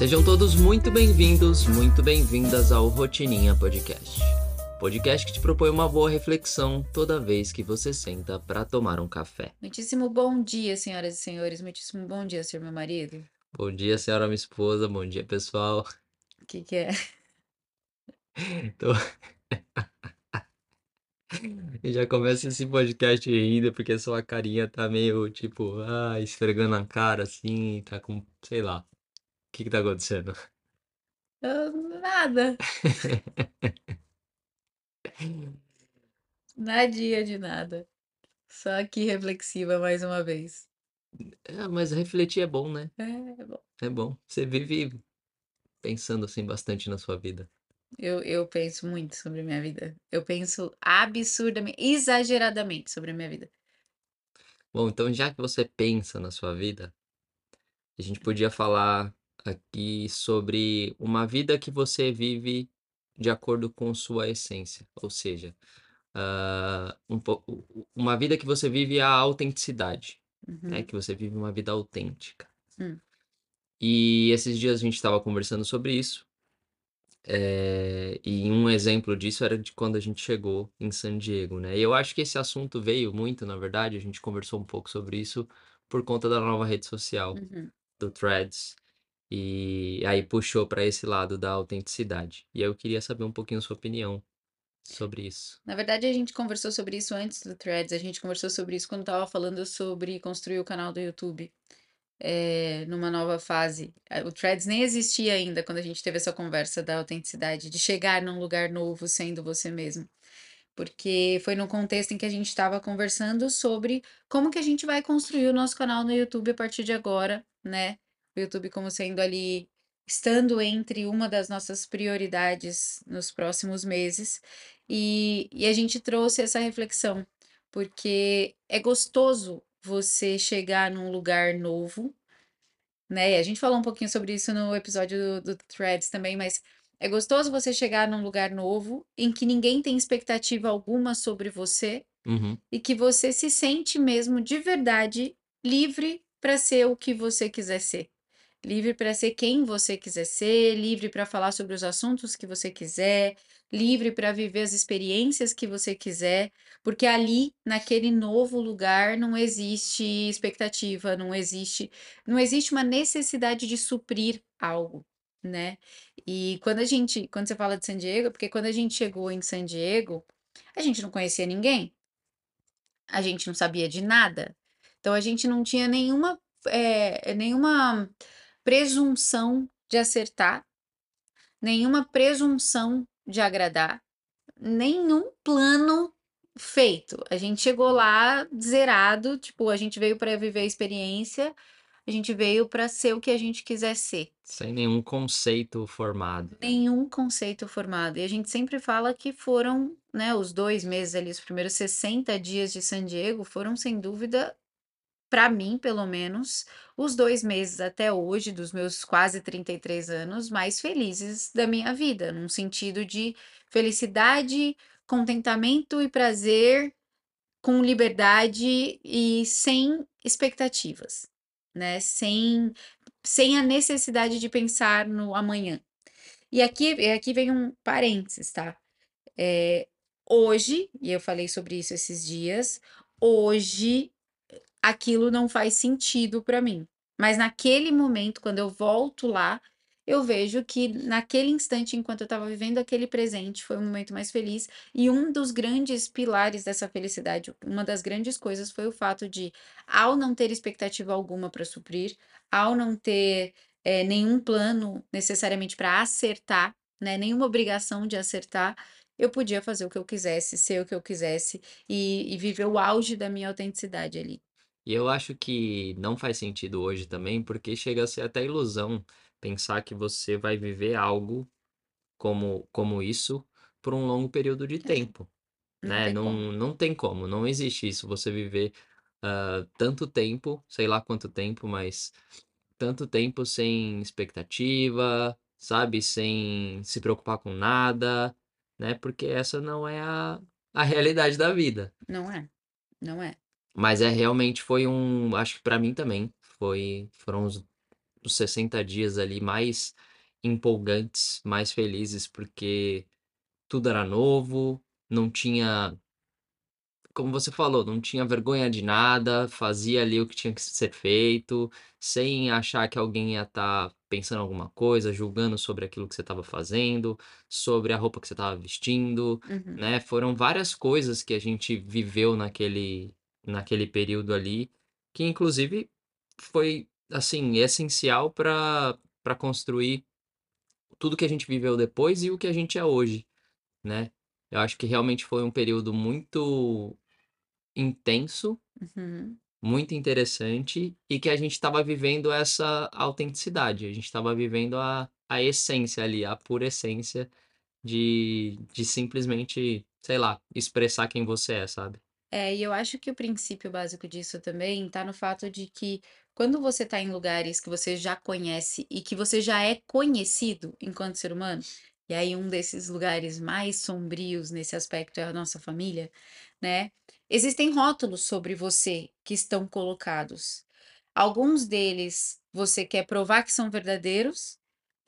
Sejam todos muito bem-vindos, muito bem-vindas ao Rotininha Podcast. Podcast que te propõe uma boa reflexão toda vez que você senta para tomar um café. Muitíssimo bom dia, senhoras e senhores. Muitíssimo bom dia, senhor meu marido. Bom dia, senhora minha esposa. Bom dia, pessoal. O que que é? Tô... E já começa esse podcast rindo porque sua carinha tá meio tipo, ah, esfregando a cara assim, tá com, sei lá. O que que tá acontecendo? Ah, nada. Nadinha de nada. Só aqui reflexiva mais uma vez. É, mas refletir é bom, né? É, bom. É bom. Você vive pensando assim bastante na sua vida. Eu, eu penso muito sobre a minha vida. Eu penso absurdamente, exageradamente sobre a minha vida. Bom, então já que você pensa na sua vida, a gente podia falar aqui sobre uma vida que você vive de acordo com sua essência, ou seja, ah, um uma vida que você vive a autenticidade, né? Uhum. Que você vive uma vida autêntica. Hum. E esses dias a gente estava conversando sobre isso. É, e um exemplo disso era de quando a gente chegou em San Diego, né? E eu acho que esse assunto veio muito, na verdade, a gente conversou um pouco sobre isso por conta da nova rede social, Uhum. do Threads. E aí puxou para esse lado da autenticidade. E eu queria saber um pouquinho sua opinião sobre isso. Na verdade, a gente conversou sobre isso antes do Threads. A gente conversou sobre isso quando tava falando sobre construir o canal do YouTube. é, numa nova fase. O Threads nem existia ainda quando a gente teve essa conversa da autenticidade, de chegar num lugar novo sendo você mesmo. Porque foi no contexto em que a gente estava conversando sobre como que a gente vai construir o nosso canal no YouTube a partir de agora, né? O YouTube como sendo ali, estando entre uma das nossas prioridades nos próximos meses. E, e a gente trouxe essa reflexão, porque é gostoso você chegar num lugar novo, né? E a gente falou um pouquinho sobre isso no episódio do, do Threads também, mas é gostoso você chegar num lugar novo em que ninguém tem expectativa alguma sobre você Uhum. e que você se sente mesmo de verdade livre para ser o que você quiser ser. Livre para ser quem você quiser ser, livre para falar sobre os assuntos que você quiser, livre para viver as experiências que você quiser, porque ali, naquele novo lugar, não existe expectativa, não existe, não existe uma necessidade de suprir algo, né? E quando a gente, quando você fala de San Diego, porque quando a gente chegou em San Diego, a gente não conhecia ninguém, a gente não sabia de nada. Então a gente não tinha nenhuma, eh, nenhuma presunção de acertar, nenhuma presunção de agradar, nenhum plano feito. A gente chegou lá zerado, tipo, a gente veio para viver a experiência, a gente veio para ser o que a gente quiser ser. Sem nenhum conceito formado. Nenhum conceito formado. E a gente sempre fala que foram, né, os dois meses ali, os primeiros 60 dias de San Diego foram, sem dúvida, para mim, pelo menos, os dois meses até hoje, dos meus quase 33 anos, mais felizes da minha vida, num sentido de felicidade, contentamento e prazer, com liberdade e sem expectativas, né? Sem, sem a necessidade de pensar no amanhã. E aqui, aqui vem um parênteses, tá? É, hoje, e eu falei sobre isso esses dias, hoje aquilo não faz sentido para mim. Mas naquele momento, quando eu volto lá, eu vejo que naquele instante, enquanto eu estava vivendo aquele presente, foi o momento mais feliz. E um dos grandes pilares dessa felicidade, uma das grandes coisas foi o fato de, ao não ter expectativa alguma para suprir, ao não ter eh, nenhum plano necessariamente para acertar, né, nenhuma obrigação de acertar, eu podia fazer o que eu quisesse, ser o que eu quisesse e, e viver o auge da minha autenticidade ali. E eu acho que não faz sentido hoje também, porque chega a ser até ilusão pensar que você vai viver algo como, como isso por um longo período de tempo, Não né? tem Não, como. não tem como, não existe isso, você viver ah, tanto tempo, sei lá quanto tempo, mas tanto tempo sem expectativa, sabe? Sem se preocupar com nada, né? Porque essa não é a, a realidade da vida. Não é, não é. Mas é realmente foi um, acho que pra mim também foi, foram os os 60 dias ali mais empolgantes, mais felizes, porque tudo era novo, não tinha como você falou, não tinha vergonha de nada, fazia ali o que tinha que ser feito, sem achar que alguém ia estar pensando alguma coisa, julgando sobre aquilo que você estava fazendo, sobre a roupa que você estava vestindo, Uhum. né. Foram várias coisas que a gente viveu naquele naquele período ali, que inclusive foi, assim, essencial para para construir tudo que a gente viveu depois e o que a gente é hoje, né. Eu acho que realmente foi um período muito intenso, Uhum. muito interessante e que a gente estava vivendo essa autenticidade, a gente estava vivendo a a essência ali, a pura essência de de simplesmente, sei lá, expressar quem você é, sabe. É, e eu acho que o princípio básico disso também tá no fato de que quando você tá em lugares que você já conhece e que você já é conhecido enquanto ser humano, e aí um desses lugares mais sombrios nesse aspecto é a nossa família, né? Existem rótulos sobre você que estão colocados. Alguns deles você quer provar que são verdadeiros,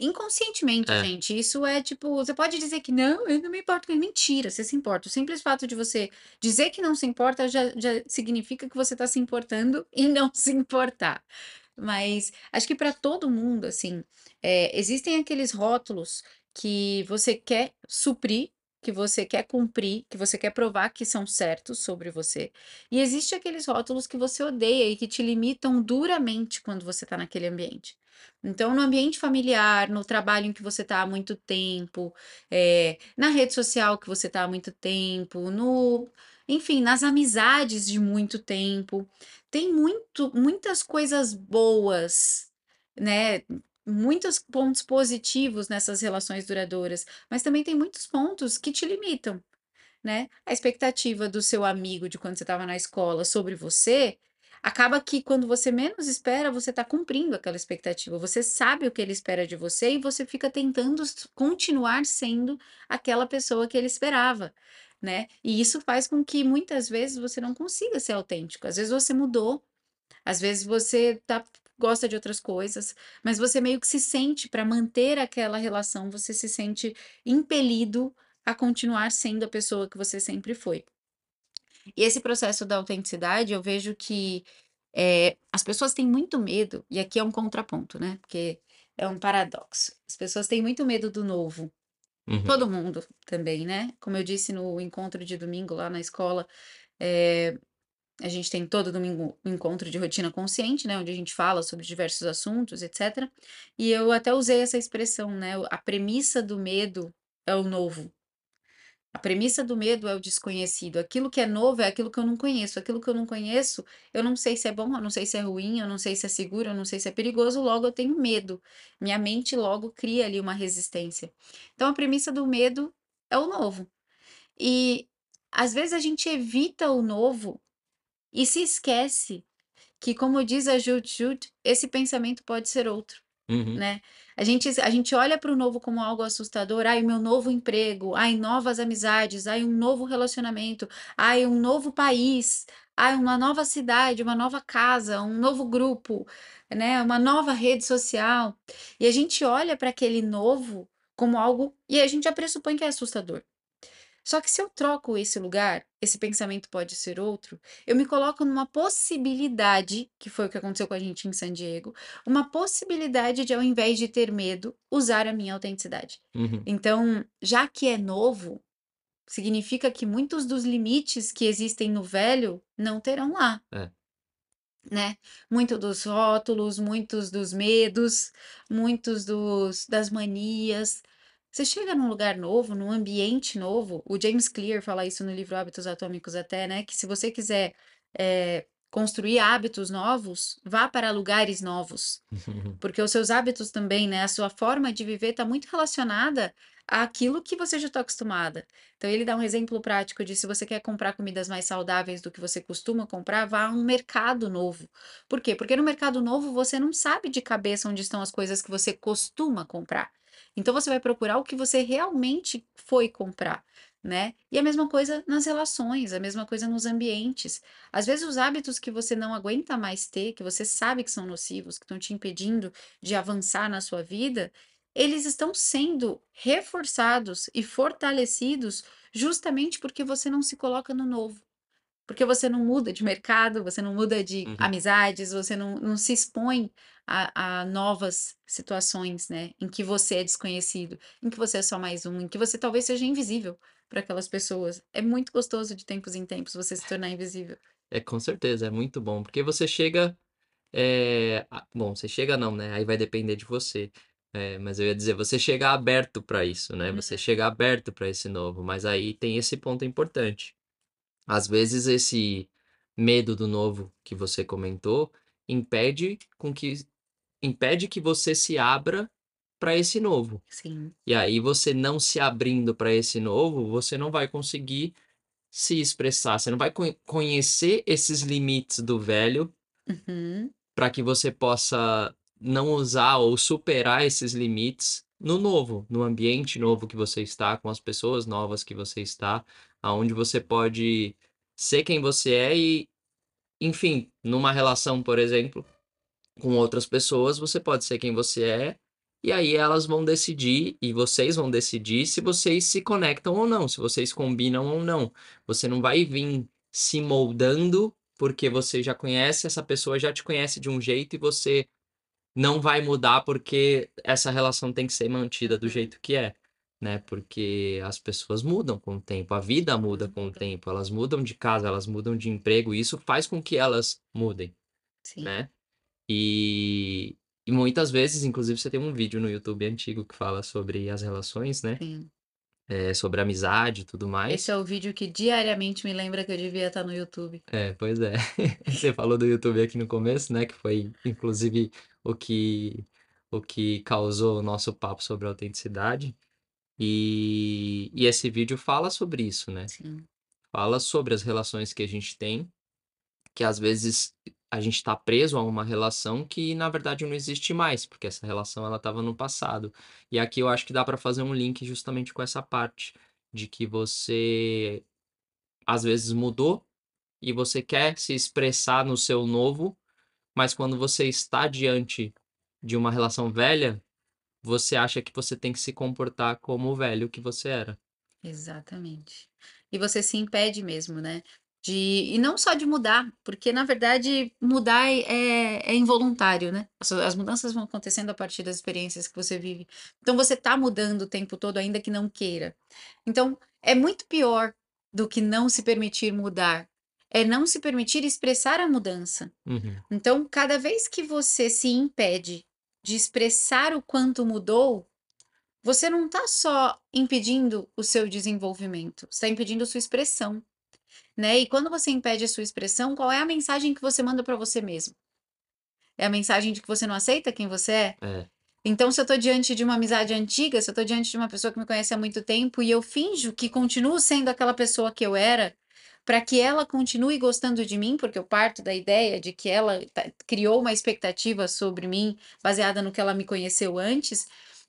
inconscientemente, É, gente. Isso é tipo, você pode dizer que não, eu não me importo com mentira, você se importa. O simples fato de você Dizer que não se importa já já significa que você está se importando e não se importar. Mas acho que para todo mundo, assim, eh, existem aqueles rótulos que você quer suprir, que você quer cumprir, que você quer provar que são certos sobre você, e existe aqueles rótulos que você odeia e que te limitam duramente quando você está naquele ambiente. Então, no ambiente familiar, no trabalho em que você está há muito tempo, eh, na rede social que você está há muito tempo, no enfim, nas amizades de muito tempo. Tem muito muitas coisas boas, né, muitos pontos positivos nessas relações duradouras, mas também tem muitos pontos que te limitam, né. A expectativa do seu amigo de quando você estava na escola sobre você, acaba que quando você menos espera, você está cumprindo aquela expectativa. Você sabe o que ele espera de você e você fica tentando continuar sendo aquela pessoa que ele esperava, né. E isso faz com que muitas vezes você não consiga ser autêntico. Às vezes você mudou, às vezes você tá gosta de outras coisas, mas você meio que se sente para manter aquela relação, você se sente impelido a continuar sendo a pessoa que você sempre foi. E esse processo da autenticidade, eu vejo que, eh, as pessoas têm muito medo, e aqui é um contraponto, né, porque é um paradoxo. As pessoas têm muito medo do novo, uhum, todo mundo também, né. Como eu disse no encontro de domingo lá na escola, eh, a gente tem todo domingo um encontro de rotina consciente, né, onde a gente fala sobre diversos assuntos, etcétera. E eu até usei essa expressão, né, a premissa do medo é o novo. A premissa do medo é o desconhecido. Aquilo que é novo é aquilo que eu não conheço. Aquilo que eu não conheço, eu não sei se é bom, eu não sei se é ruim, eu não sei se é seguro, eu não sei se é perigoso, logo eu tenho medo. Minha mente logo cria ali uma resistência. Então a premissa do medo é o novo. E às vezes a gente evita o novo e se esquece que, como diz a Jude Jude, esse pensamento pode ser outro. Uhum, Né. A gente a gente olha para o novo como algo assustador, "Ai, meu novo emprego, ai, novas amizades, ai, um novo relacionamento, ai, um novo país, ai, uma nova cidade, uma nova casa, um novo grupo, né, uma nova rede social". E a gente olha para aquele novo como algo e a gente já pressupõe que é assustador. Só que se eu troco esse lugar, esse pensamento pode ser outro, eu me coloco numa possibilidade, que foi o que aconteceu com a gente em San Diego, uma possibilidade de, ao invés de ter medo, usar a minha autenticidade. uhum. Então, já que é novo, significa que muitos dos limites que existem no velho não terão lá. É. Né, muito dos rótulos, muitos dos medos, muitos dos das manias. Você chega num lugar novo, num ambiente novo, o James Clear fala isso no livro Hábitos Atômicos até, né, que se você quiser, eh, construir hábitos novos, vá para lugares novos. Porque os seus hábitos também, né, a sua forma de viver está muito relacionada àquilo que você já está acostumada. Então ele dá um exemplo prático de se você quer comprar comidas mais saudáveis do que você costuma comprar, vá a um mercado novo. Por quê? Porque no mercado novo você não sabe de cabeça onde estão as coisas que você costuma comprar. Então você vai procurar o que você realmente foi comprar. né. E a mesma coisa nas relações, a mesma coisa nos ambientes. Às vezes os hábitos que você não aguenta mais ter, que você sabe que são nocivos, que estão te impedindo de avançar na sua vida, eles estão sendo reforçados e fortalecidos justamente porque você não se coloca no novo. Porque você não muda de mercado, você não muda de Uhum. amizades, você não não se expõe a a novas situações, né, em que você é desconhecido, em que você é só mais um, em que você talvez seja invisível para aquelas pessoas. É muito gostoso de tempos em tempos você se tornar invisível. É, com certeza, é muito bom, porque você chega, a bom, você chega não, né, aí vai depender de você. Eh, mas eu ia dizer, você chega aberto para isso, né, você chega aberto para esse novo, mas aí tem esse ponto importante. Às vezes esse medo do novo que você comentou, impede com que impede que você se abra para esse novo. sim. E aí você não se abrindo para esse novo, você não vai conseguir se expressar, você não vai conhe conhecer esses limites do velho, Uhum, para que você possa não usar ou superar esses limites no novo, no ambiente novo que você está, com as pessoas novas que você está, aonde você pode ser quem você é e, enfim, numa relação, por exemplo, com outras pessoas, você pode ser quem você é, e aí elas vão decidir, e vocês vão decidir se vocês se conectam ou não, se vocês combinam ou não. Você não vai vir se moldando, porque você já conhece, essa pessoa já te conhece de um jeito e você não vai mudar porque essa relação tem que ser mantida do uhum, jeito que é, né? Porque as pessoas mudam com o tempo, a vida muda com o tempo, elas mudam de casa, elas mudam de emprego, e isso faz com que elas mudem, Sim, né? E e muitas vezes, inclusive, você tem um vídeo no YouTube antigo que fala sobre as relações, né, sim. eh, sobre amizade e tudo Esse mais. é o vídeo que diariamente me lembra que eu devia estar no YouTube. É, pois é. Você falou do YouTube aqui no começo, né, que foi inclusive o que o que causou o nosso papo sobre autenticidade, e e esse vídeo fala sobre isso, né, Sim, fala sobre as relações que a gente tem Que às vezes a gente está preso a uma relação que na verdade não existe mais, porque essa relação ela estava no passado. E aqui eu acho que dá para fazer um link justamente com essa parte, de que você às vezes mudou e você quer se expressar no seu novo, mas quando você está diante de uma relação velha, você acha que você tem que se comportar como o velho que você era. exatamente. E você se impede mesmo, né, de e não só de mudar, porque na verdade mudar é é involuntário, né, as as mudanças vão acontecendo a partir das experiências que você vive. Então você tá mudando o tempo todo ainda que não queira. Então, é muito pior do que não se permitir mudar, é não se permitir expressar a mudança. Uhum. Então, cada vez que você se impede de expressar o quanto mudou, você não está só impedindo o seu desenvolvimento, você está impedindo sua expressão, né. E quando você impede a sua expressão, qual é a mensagem que você manda para você mesmo? É a mensagem de que você não aceita quem você é? É, Então, se eu estou diante de uma amizade antiga, se eu estou diante de uma pessoa que me conhece há muito tempo e eu finjo que continuo sendo aquela pessoa que eu era, para que ela continue gostando de mim, porque eu parto da ideia de que ela ta criou uma expectativa sobre mim, baseada no que ela me conheceu antes,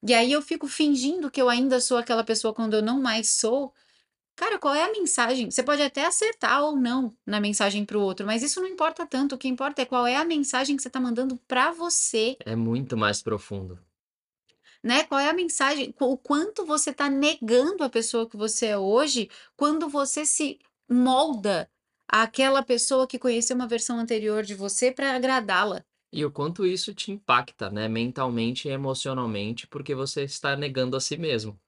e aí eu fico fingindo que eu ainda sou aquela pessoa quando eu não mais sou. Cara, qual é a mensagem? Você pode até acertar ou não na mensagem para o outro, mas isso não importa tanto, o que importa é qual é a mensagem que você está mandando para você. é muito mais profundo. Né, qual é a mensagem o quanto você está negando a pessoa que você é hoje, quando você se molda àquela pessoa que conheceu uma versão anterior de você para agradá-la. E o quanto isso te impacta, né, mentalmente e emocionalmente, porque você está negando a si mesmo.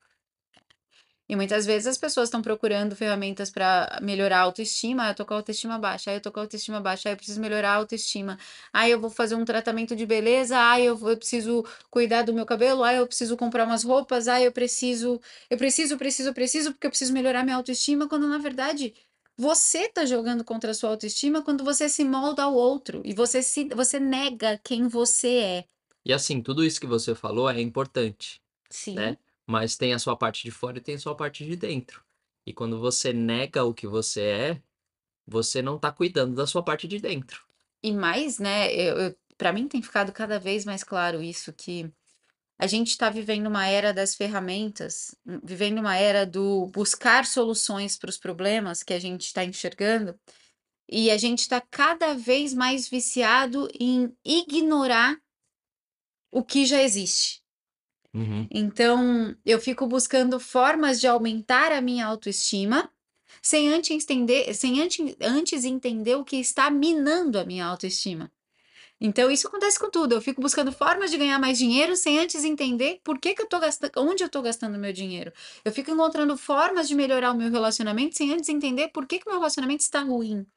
E muitas vezes as pessoas estão procurando ferramentas para melhorar a autoestima, "Ah, eu tô com a autoestima baixa, ah, eu tô com a autoestima baixa, ah, eu preciso melhorar a autoestima, ah, eu vou fazer um tratamento de beleza, ah, eu vou eu preciso cuidar do meu cabelo, ah, eu preciso comprar umas roupas, ah, eu preciso eu preciso, preciso, preciso, porque eu preciso melhorar minha autoestima", quando na verdade você tá jogando contra a sua autoestima quando você se molda ao outro e você se você nega quem você é. E assim, tudo isso que você falou é importante, Sim. né, mas tem a sua parte de fora e tem a sua parte de dentro. E quando você nega o que você é, você não tá cuidando da sua parte de dentro. E mais, né, eu eu pra mim tem ficado cada vez mais claro isso, que a gente está vivendo uma era das ferramentas, hum, vivendo uma era do buscar soluções para os problemas que a gente está enxergando, e a gente está cada vez mais viciado em ignorar o que já existe. Uhum. Então, eu fico buscando formas de aumentar a minha autoestima, sem antes entender, sem antes, antes entender o que está minando a minha autoestima. Então, isso acontece com tudo. Eu fico buscando formas de ganhar mais dinheiro sem antes entender por que, que eu tô gastando, onde eu estou gastando meu dinheiro. Eu fico encontrando formas de melhorar o meu relacionamento sem antes entender por que, que meu relacionamento está ruim.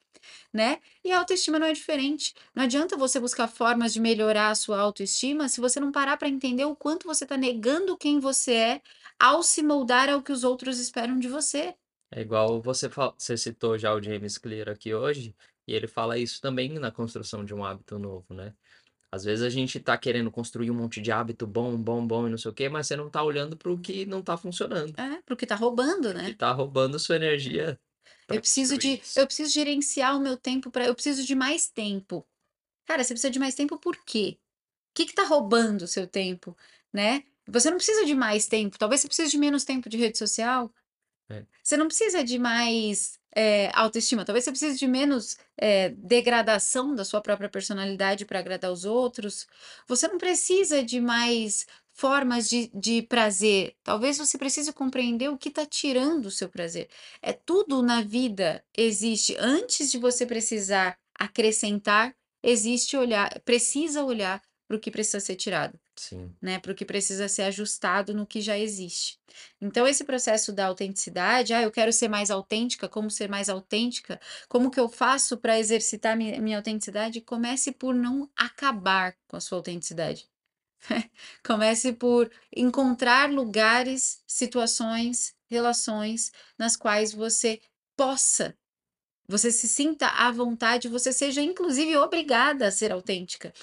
Né? E a autoestima não é diferente. Não adianta você buscar formas de melhorar a sua autoestima se você não parar para entender o quanto você está negando quem você é ao se moldar ao que os outros esperam de você. É igual você, você citou já o James Clear aqui hoje, e ele fala isso também na construção de um hábito novo, né? Às vezes a gente tá querendo construir um monte de hábito bom, bom, bom e não sei o quê, mas você não tá olhando para o que não tá funcionando. É, para o que tá roubando, né? Que tá roubando sua energia. Eu preciso de, eu preciso gerenciar o meu tempo para, eu preciso de mais tempo. Cara, você precisa de mais tempo por quê? O que que tá roubando o seu tempo, né? Você não precisa de mais tempo, talvez você precise de menos tempo de rede social. É. Você não precisa de mais é, autoestima. Talvez você precise de menos é, degradação da sua própria personalidade para agradar os outros. Você não precisa de mais formas de, de prazer. Talvez você precise compreender o que está tirando o seu prazer. É tudo na vida existe antes de você precisar acrescentar, existe olhar, precisa olhar para o que precisa ser tirado. Sim. Né, para o que precisa ser ajustado no que já existe. Então, esse processo da autenticidade, ah, eu quero ser mais autêntica, como ser mais autêntica? Como que eu faço para exercitar minha, minha autenticidade? Comece por não acabar com a sua autenticidade. Comece por encontrar lugares, situações, relações nas quais você possa, você se sinta à vontade, você seja inclusive obrigada a ser autêntica.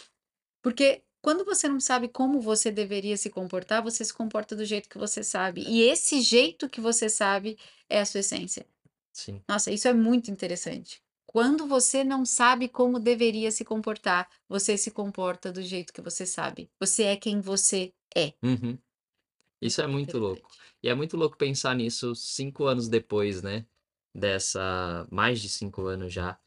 Porque quando você não sabe como você deveria se comportar, você se comporta do jeito que você sabe. E esse jeito que você sabe é a sua essência. Sim. Nossa, isso é muito interessante. Quando você não sabe como deveria se comportar, você se comporta do jeito que você sabe. Você é quem você é. Uhum. Isso é muito louco. E é muito louco pensar nisso cinco anos depois, né? Dessa. Mais de cinco anos já.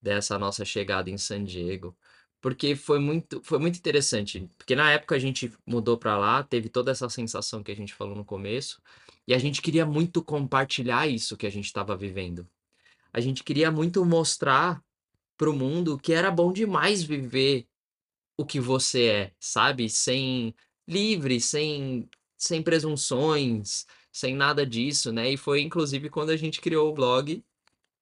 Dessa nossa chegada em San Diego. Porque foi muito, foi muito interessante, porque na época a gente mudou para lá, teve toda essa sensação que a gente falou no começo, e a gente queria muito compartilhar isso que a gente estava vivendo. A gente queria muito mostrar para o mundo que era bom demais viver o que você é, sabe? Sem livre, sem sem presunções, sem nada disso, né? E foi inclusive quando a gente criou o blog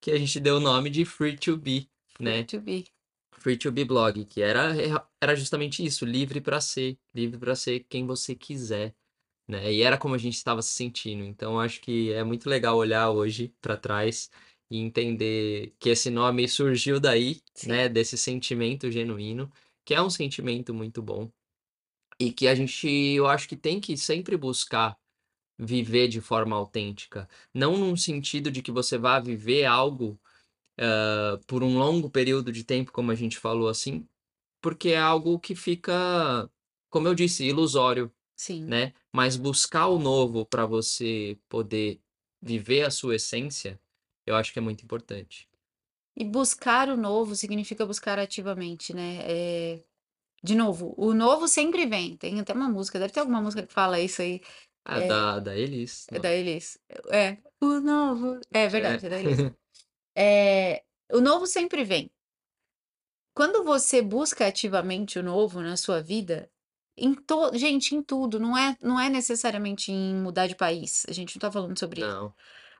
que a gente deu o nome de Free to Be, né? Free to Be. Free to Be Blog, que era, era justamente isso, livre para ser, livre para ser quem você quiser, né? E era como a gente estava se sentindo. Então acho que é muito legal olhar hoje para trás e entender que esse nome surgiu daí, Sim. né, desse sentimento genuíno, que é um sentimento muito bom. E que a gente, eu acho que tem que sempre buscar viver de forma autêntica, não num sentido de que você vá viver algo uh, por um longo período de tempo, como a gente falou assim, porque é algo que fica, como eu disse, ilusório, Sim. né? Mas buscar o novo para você poder viver a sua essência, eu acho que é muito importante. E buscar o novo significa buscar ativamente, né? É... De novo, o novo sempre vem. Tem até uma música, deve ter alguma música que fala isso aí. Ah, é... da, da Elis? É da Elis. É, o novo. É verdade, é, é da Elis. É, o novo sempre vem. Quando você busca ativamente o novo na sua vida, em to... gente, em tudo, não é, não é necessariamente em mudar de país. A gente não tá falando sobre não. isso.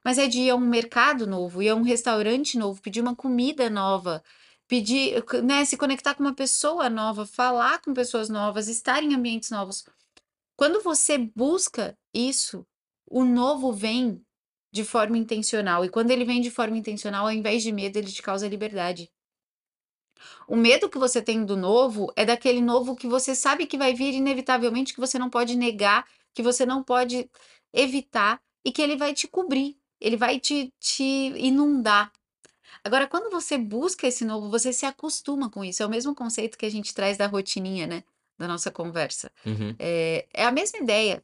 Mas é de ir a um mercado novo, ir a um restaurante novo, pedir uma comida nova, pedir, né, se conectar com uma pessoa nova, falar com pessoas novas, estar em ambientes novos. Quando você busca isso, o novo vem de forma intencional. E quando ele vem de forma intencional, ao invés de medo, ele te causa liberdade. O medo que você tem do novo é daquele novo que você sabe que vai vir inevitavelmente, que você não pode negar, que você não pode evitar e que ele vai te cobrir, ele vai te, te inundar. Agora, quando você busca esse novo, você se acostuma com isso. É o mesmo conceito que a gente traz da rotininha, né? da nossa conversa. Uhum. É, é a mesma ideia.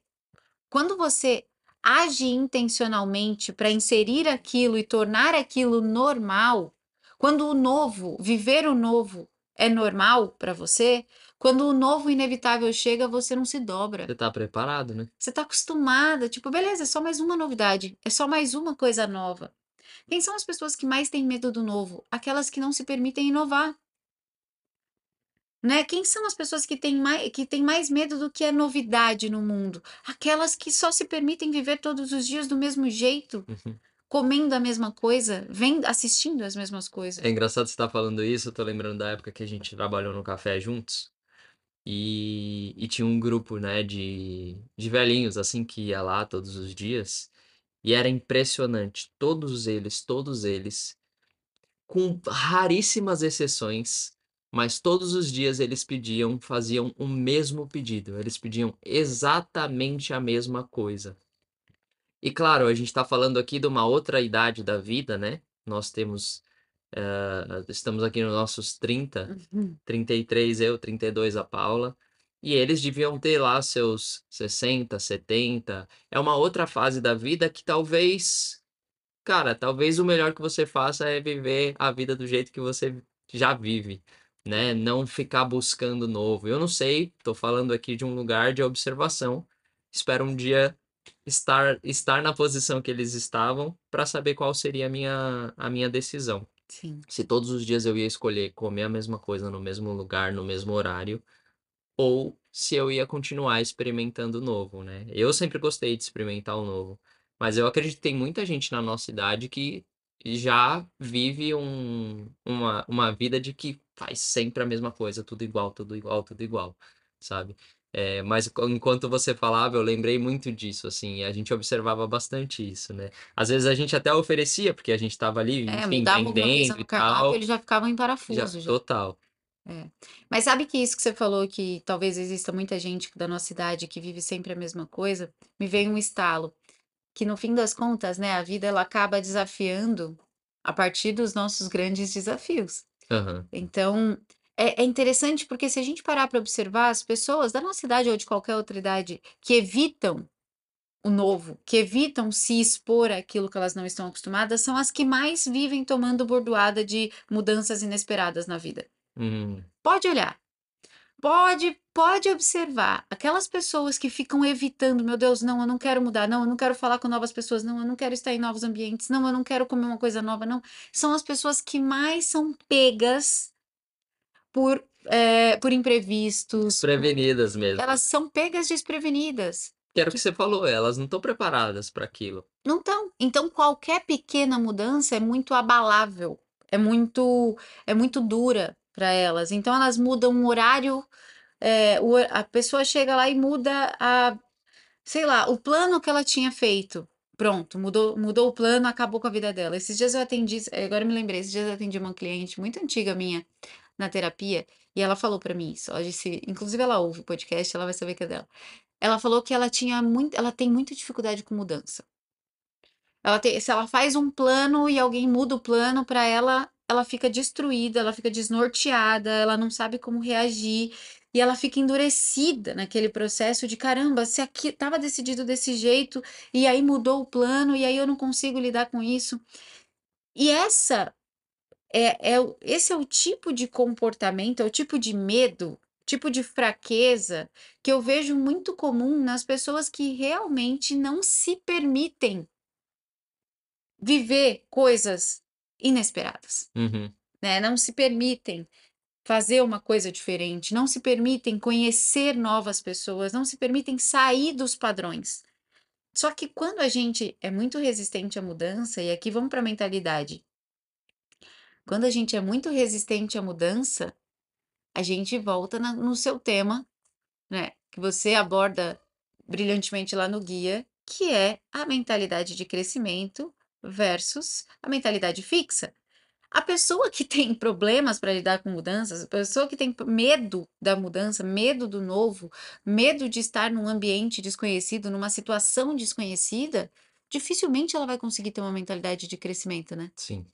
Quando você age intencionalmente para inserir aquilo e tornar aquilo normal, quando o novo, viver o novo é normal para você, quando o novo inevitável chega, você não se dobra. Você tá preparado, né? Você tá acostumada, tipo, beleza, é só mais uma novidade, é só mais uma coisa nova. Quem são as pessoas que mais têm medo do novo? Aquelas que não se permitem inovar. Né? Quem são as pessoas que têm mais, que têm mais medo do que a novidade no mundo? Aquelas que só se permitem viver todos os dias do mesmo jeito, Uhum. comendo a mesma coisa, vendo, assistindo as mesmas coisas. É engraçado você estar falando isso, eu tô lembrando da época que a gente trabalhou no café juntos. E, e tinha um grupo, né, de, de velhinhos, assim, que ia lá todos os dias. E era impressionante. Todos eles, todos eles, com raríssimas exceções, mas todos os dias eles pediam, faziam o mesmo pedido. Eles pediam exatamente a mesma coisa. E claro, a gente está falando aqui de uma outra idade da vida, né? Nós temos, eh, estamos aqui nos nossos 30, Uhum. 33 eu, 32 a Paula, e eles deviam ter lá seus 60, 70. É uma outra fase da vida que talvez, cara, talvez o melhor que você faça é viver a vida do jeito que você já vive, né? Não ficar buscando novo. Eu não sei, tô falando aqui de um lugar de observação. Espero um dia estar estar na posição que eles estavam para saber qual seria a minha a minha decisão. Sim. Se todos os dias eu ia escolher comer a mesma coisa no mesmo lugar, no mesmo horário, ou se eu ia continuar experimentando o novo, né? Eu sempre gostei de experimentar o novo, mas eu acredito que tem muita gente na nossa idade que já vive um uma uma vida de que faz sempre a mesma coisa, tudo igual, tudo igual, tudo igual, sabe? Eh, mas enquanto você falava, eu lembrei muito disso, assim, a gente observava bastante isso, né? Às vezes a gente até oferecia, porque a gente estava ali, É, enfim, mudava alguma coisa vendendo no e cardápio, tal. eles já ficavam em Já parafuso já. total. É. Mas sabe que isso que você falou, que talvez exista muita gente da nossa idade que vive sempre a mesma coisa, me veio um estalo, que no fim das contas, né, a vida ela acaba desafiando a partir dos nossos grandes desafios. Aham. Então, é é interessante porque se a gente parar para observar as pessoas da nossa idade ou de qualquer outra idade que evitam o novo, que evitam se expor àquilo que elas não estão acostumadas, são as que mais vivem tomando bordoada de mudanças inesperadas na vida. Hum. Pode olhar. Pode pode observar. Aquelas pessoas que ficam evitando: "Meu Deus, não, eu não quero mudar. Não, eu não quero falar com novas pessoas. Não, eu não quero estar em novos ambientes. Não, eu não quero comer uma coisa nova, não". São as pessoas que mais são pegas por, eh, por imprevistos, por Desprevenidas mesmo. elas são pegas desprevenidas. Que era o que você falou, elas não estão preparadas para aquilo. Não estão. Então qualquer pequena mudança é muito abalável, é muito é muito dura para elas. Então elas mudam o horário, eh, o a pessoa chega lá e muda a sei lá, o plano que ela tinha feito. Pronto, mudou mudou o plano, acabou com a vida dela. Esses dias eu atendi agora eu me lembrei, esses dias eu atendi uma cliente muito antiga minha na terapia, e ela falou para mim isso, ela disse inclusive ela ouve o podcast, ela vai saber que é dela. Ela falou que ela tinha muito ela tem muita dificuldade com mudança. Ela tem se ela faz um plano e alguém muda o plano para ela, ela fica destruída, ela fica desnorteada, ela não sabe como reagir, e ela fica endurecida naquele processo de: "Caramba, se aqui estava decidido desse jeito, e aí mudou o plano, e aí eu não consigo lidar com isso". E essa é é esse é o tipo de comportamento, é o tipo de medo, tipo de fraqueza que eu vejo muito comum nas pessoas que realmente não se permitem viver coisas inesperadas, Uhum. né, não se permitem fazer uma coisa diferente, não se permitem conhecer novas pessoas, não se permitem sair dos padrões. Só que quando a gente é muito resistente à mudança, e aqui vamos para a mentalidade. Quando a gente é muito resistente à mudança, a gente volta na no seu tema, né, que você aborda brilhantemente lá no guia, que é a mentalidade de crescimento versus a mentalidade fixa. A pessoa que tem problemas para lidar com mudanças, a pessoa que tem medo da mudança, medo do novo, medo de estar num ambiente desconhecido, numa situação desconhecida, dificilmente ela vai conseguir ter uma mentalidade de crescimento, né. Sim.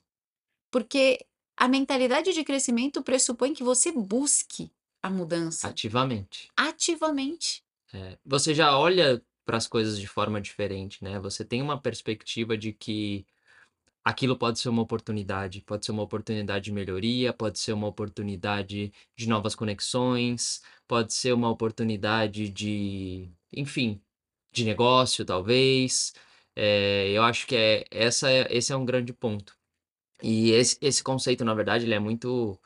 Porque a mentalidade de crescimento pressupõe que você busque a mudança Ativamente. ativamente. É, você já olha para as coisas de forma diferente, né? Você tem uma perspectiva de que aquilo pode ser uma oportunidade, pode ser uma oportunidade de melhoria, pode ser uma oportunidade de novas conexões, pode ser uma oportunidade de, enfim, de negócio, talvez. É, eu acho que é, essa é, esse é um grande ponto. E esse, esse conceito, na verdade, ele é muito.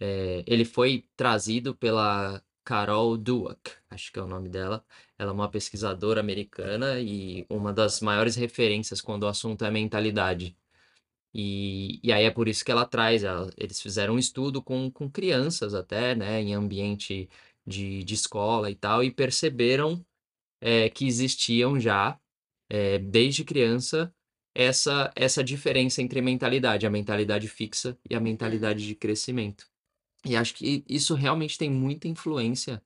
é, ele foi trazido pela Carol Dweck, acho que é o nome dela. Ela é uma pesquisadora americana e uma das maiores referências quando o assunto é mentalidade. E, e aí é por isso que ela traz, ela- eles fizeram um estudo com, com crianças até, né, em ambiente de, de escola e tal, e perceberam é, que existiam já, é, desde criança, essa, essa diferença entre mentalidade, a mentalidade fixa e a mentalidade de crescimento. E acho que isso realmente tem muita influência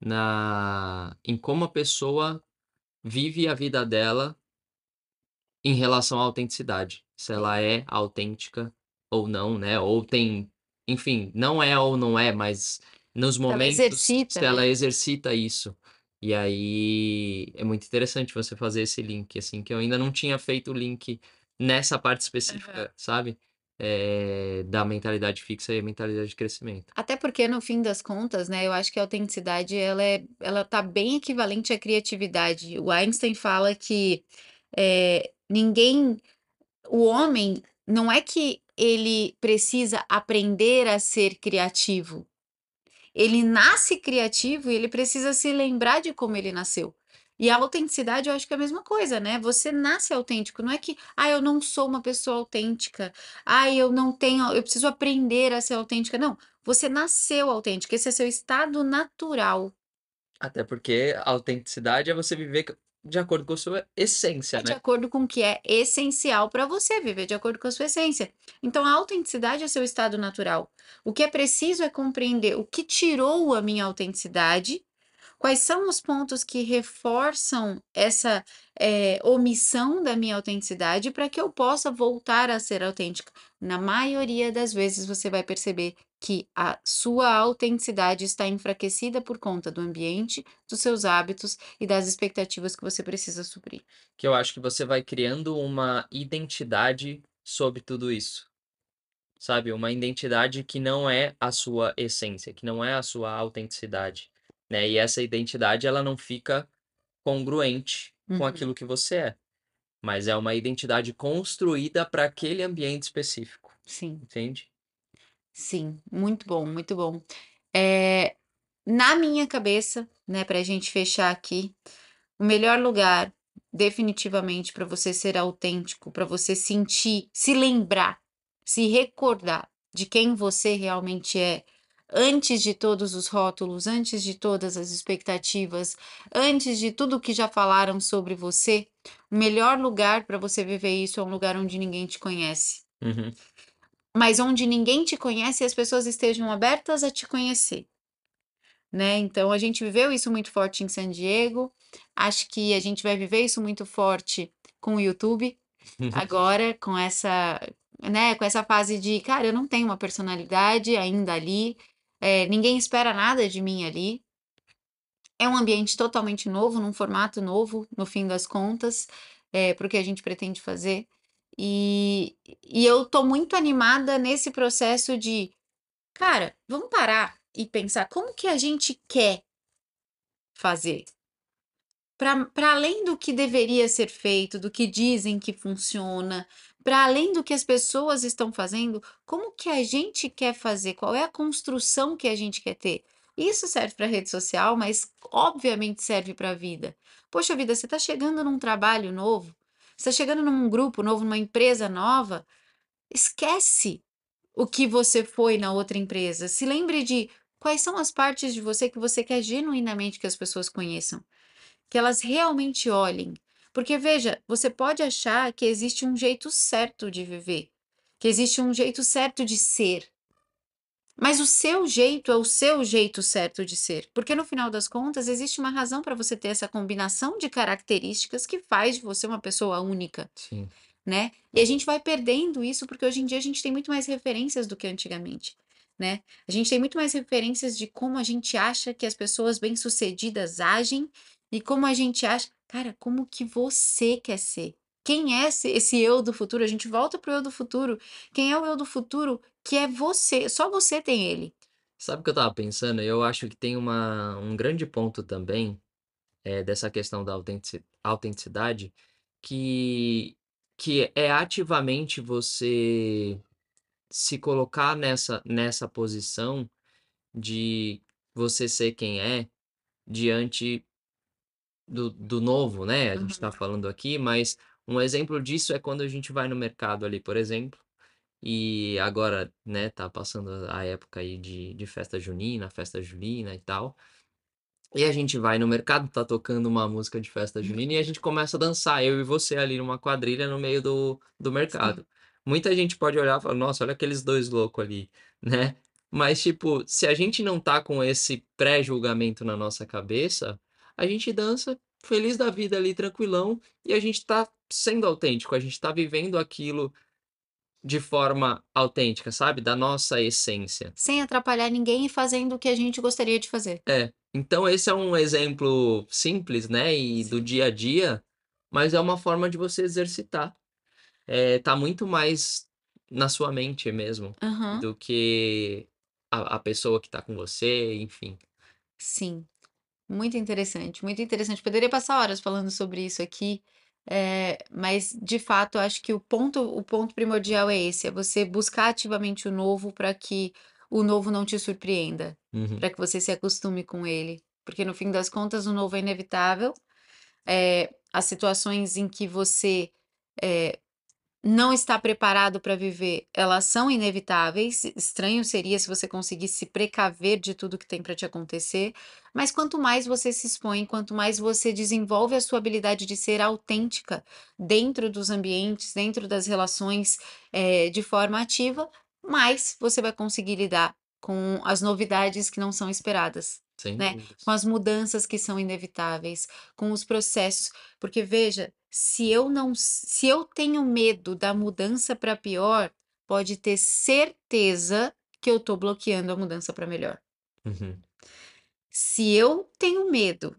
na, em como a pessoa vive a vida dela em relação à autenticidade. Se ela é autêntica ou não, né? Ou tem, enfim, não é ou não é, mas nos Ela momentos exercita, se ela né? exercita isso. E aí é muito interessante você fazer esse link, assim, que eu ainda não tinha feito o link nessa parte específica, sabe? Eh, da mentalidade fixa e a mentalidade de crescimento. Até porque no fim das contas, né, eu acho que a autenticidade ela é ela tá bem equivalente à criatividade. O Einstein fala que, eh, ninguém o homem não é que ele precisa aprender a ser criativo. Ele nasce criativo e ele precisa se lembrar de como ele nasceu. E a autenticidade eu acho que é a mesma coisa, né? Você nasce autêntico, não é que, ah, eu não sou uma pessoa autêntica, ah, eu não tenho, eu preciso aprender a ser autêntica. Não, você nasceu autêntico, esse é seu estado natural. Até porque a autenticidade é você viver de acordo com a sua essência, É de né? acordo com o que é essencial para você viver, de acordo com a sua essência. Então, a autenticidade é seu estado natural. O que é preciso é compreender o que tirou a minha autenticidade, quais são os pontos que reforçam essa eh, omissão da minha autenticidade para que eu possa voltar a ser autêntica. Na maioria das vezes, você vai perceber que a sua autenticidade está enfraquecida por conta do ambiente, dos seus hábitos e das expectativas que você precisa suprir. Que eu acho que você vai criando uma identidade sobre tudo isso. Sabe? Uma identidade que não é a sua essência, que não é a sua autenticidade, né? E essa identidade, ela não fica congruente com Uhum. aquilo que você é, mas é uma identidade construída para aquele ambiente específico, Sim, entende? Sim, muito bom, muito bom. Eh, na minha cabeça, né, para a gente fechar aqui, o melhor lugar, definitivamente, para você ser autêntico, para você sentir, se lembrar, se recordar de quem você realmente é, antes de todos os rótulos, antes de todas as expectativas, antes de tudo que já falaram sobre você, o melhor lugar para você viver isso é um lugar onde ninguém te conhece. Uhum. Mas onde ninguém te conhece e as pessoas estejam abertas a te conhecer, né. Então a gente viveu isso muito forte em San Diego, acho que a gente vai viver isso muito forte com o YouTube, agora com essa, né, com essa fase de: "Cara, eu não tenho uma personalidade ainda ali, eh, ninguém espera nada de mim ali". É um ambiente totalmente novo, num formato novo, no fim das contas, eh, para o que a gente pretende fazer. E e eu tô muito animada nesse processo de: "Cara, vamos parar e pensar como que a gente quer fazer?". Para além do que deveria ser feito, do que dizem que funciona, para além do que as pessoas estão fazendo, como que a gente quer fazer? Qual é a construção que a gente quer ter? Isso serve para rede social, mas obviamente serve para a vida. Poxa vida, você está chegando num trabalho novo, você está chegando num grupo novo, numa empresa nova, esquece o que você foi na outra empresa. Se lembre de quais são as partes de você que você quer genuinamente que as pessoas conheçam. Que elas realmente olhem. Porque veja, você pode achar que existe um jeito certo de viver, que existe um jeito certo de ser. Mas o seu jeito é o seu jeito certo de ser, porque no final das contas existe uma razão para você ter essa combinação de características que faz de você uma pessoa única, Sim. né? E a gente vai perdendo isso porque hoje em dia a gente tem muito mais referências do que antigamente. né. A gente tem muito mais referências de como a gente acha que as pessoas bem-sucedidas agem e como a gente acha cara, como que você quer ser? Quem é esse esse eu do futuro? A gente volta para o eu do futuro. Quem é o eu do futuro que é você, só você tem ele. Sabe o que eu estava pensando? Eu acho que tem uma um grande ponto também, eh, dessa questão da autentici autenticidade, que que é ativamente você se colocar nessa nessa posição de você ser quem é, diante do do novo, né, a gente está Uhum. falando aqui, mas um exemplo disso é quando a gente vai no mercado ali, por exemplo, e agora, né, tá passando a época aí de de festa junina, festa julina e tal. E a gente vai no mercado, tá tocando uma música de festa junina e a gente começa a dançar, eu e você ali numa quadrilha no meio do do Sim. mercado. Muita gente pode olhar e falar: "Nossa, olha aqueles 2 louco ali", né. Mas, tipo, se a gente não tá com esse pré-julgamento na nossa cabeça, a gente dança feliz da vida ali tranquilão e a gente tá sendo autêntico, a gente tá vivendo aquilo de forma autêntica, sabe, da nossa essência. Sem atrapalhar ninguém e fazendo o que a gente gostaria de fazer. É, então esse é um exemplo simples, né, e do Sim. dia a dia, mas é uma forma de você exercitar. Eh, tá muito mais na sua mente mesmo, Aham. do que a a pessoa que tá com você, enfim. Sim, muito interessante, muito interessante. Poderia passar horas falando sobre isso aqui, eh, mas de fato acho que o ponto o ponto primordial é esse, é você buscar ativamente o novo para que o novo não te surpreenda, Uhum. para que você se acostume com ele, porque no fim das contas o novo é inevitável, eh, as situações em que você, eh, não está preparado para viver, elas são inevitáveis, estranho seria se você conseguisse se precaver de tudo que tem para te acontecer, mas quanto mais você se expõe, quanto mais você desenvolve a sua habilidade de ser autêntica dentro dos ambientes, dentro das relações, eh, de forma ativa, mais você vai conseguir lidar com as novidades que não são esperadas, né, com as mudanças que são inevitáveis, com os processos, porque veja, se eu não se eu tenho medo da mudança para pior, pode ter certeza que eu tô bloqueando a mudança para melhor. Uhum. Se eu tenho medo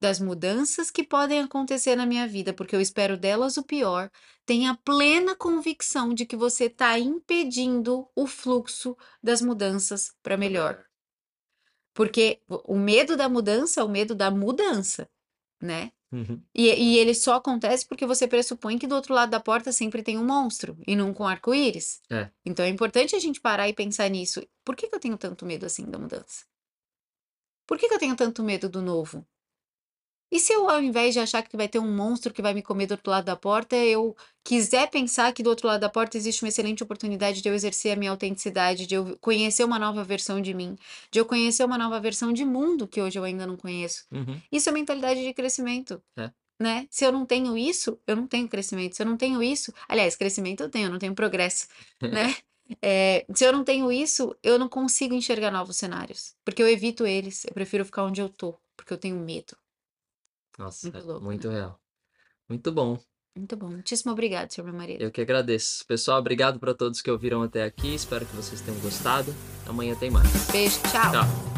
das mudanças que podem acontecer na minha vida, porque eu espero delas o pior, tenha plena convicção de que você tá impedindo o fluxo das mudanças para melhor. Porque o medo da mudança é o medo da mudança, né. Uhum. E e ele só acontece porque você pressupõe que do outro lado da porta sempre tem um monstro, e não com arco-íris. É. Então é importante a gente parar e pensar nisso. Por que que eu tenho tanto medo assim da mudança? Por que que eu tenho tanto medo do novo? E se eu ao invés de achar que vai ter um monstro que vai me comer do outro lado da porta, eu quiser pensar que do outro lado da porta existe uma excelente oportunidade de eu exercer a minha autenticidade, de eu conhecer uma nova versão de mim, de eu conhecer uma nova versão de mundo que hoje eu ainda não conheço. Uhum. Isso é mentalidade de crescimento, É. né. Se eu não tenho isso, eu não tenho crescimento, se eu não tenho isso aliás, crescimento eu tenho, eu não tenho progresso, né. Eh, se eu não tenho isso, eu não consigo enxergar novos cenários, porque eu evito eles, eu prefiro ficar onde eu tô, porque eu tenho medo. Nossa, Muito é louco, né. muito real. Muito bom. Muito bom. Muitíssimo obrigado, senhor meu marido. Eu que agradeço. Pessoal, obrigado pra todos que ouviram até aqui, espero que vocês tenham gostado. Amanhã tem mais. Beijo, tchau. Tchau.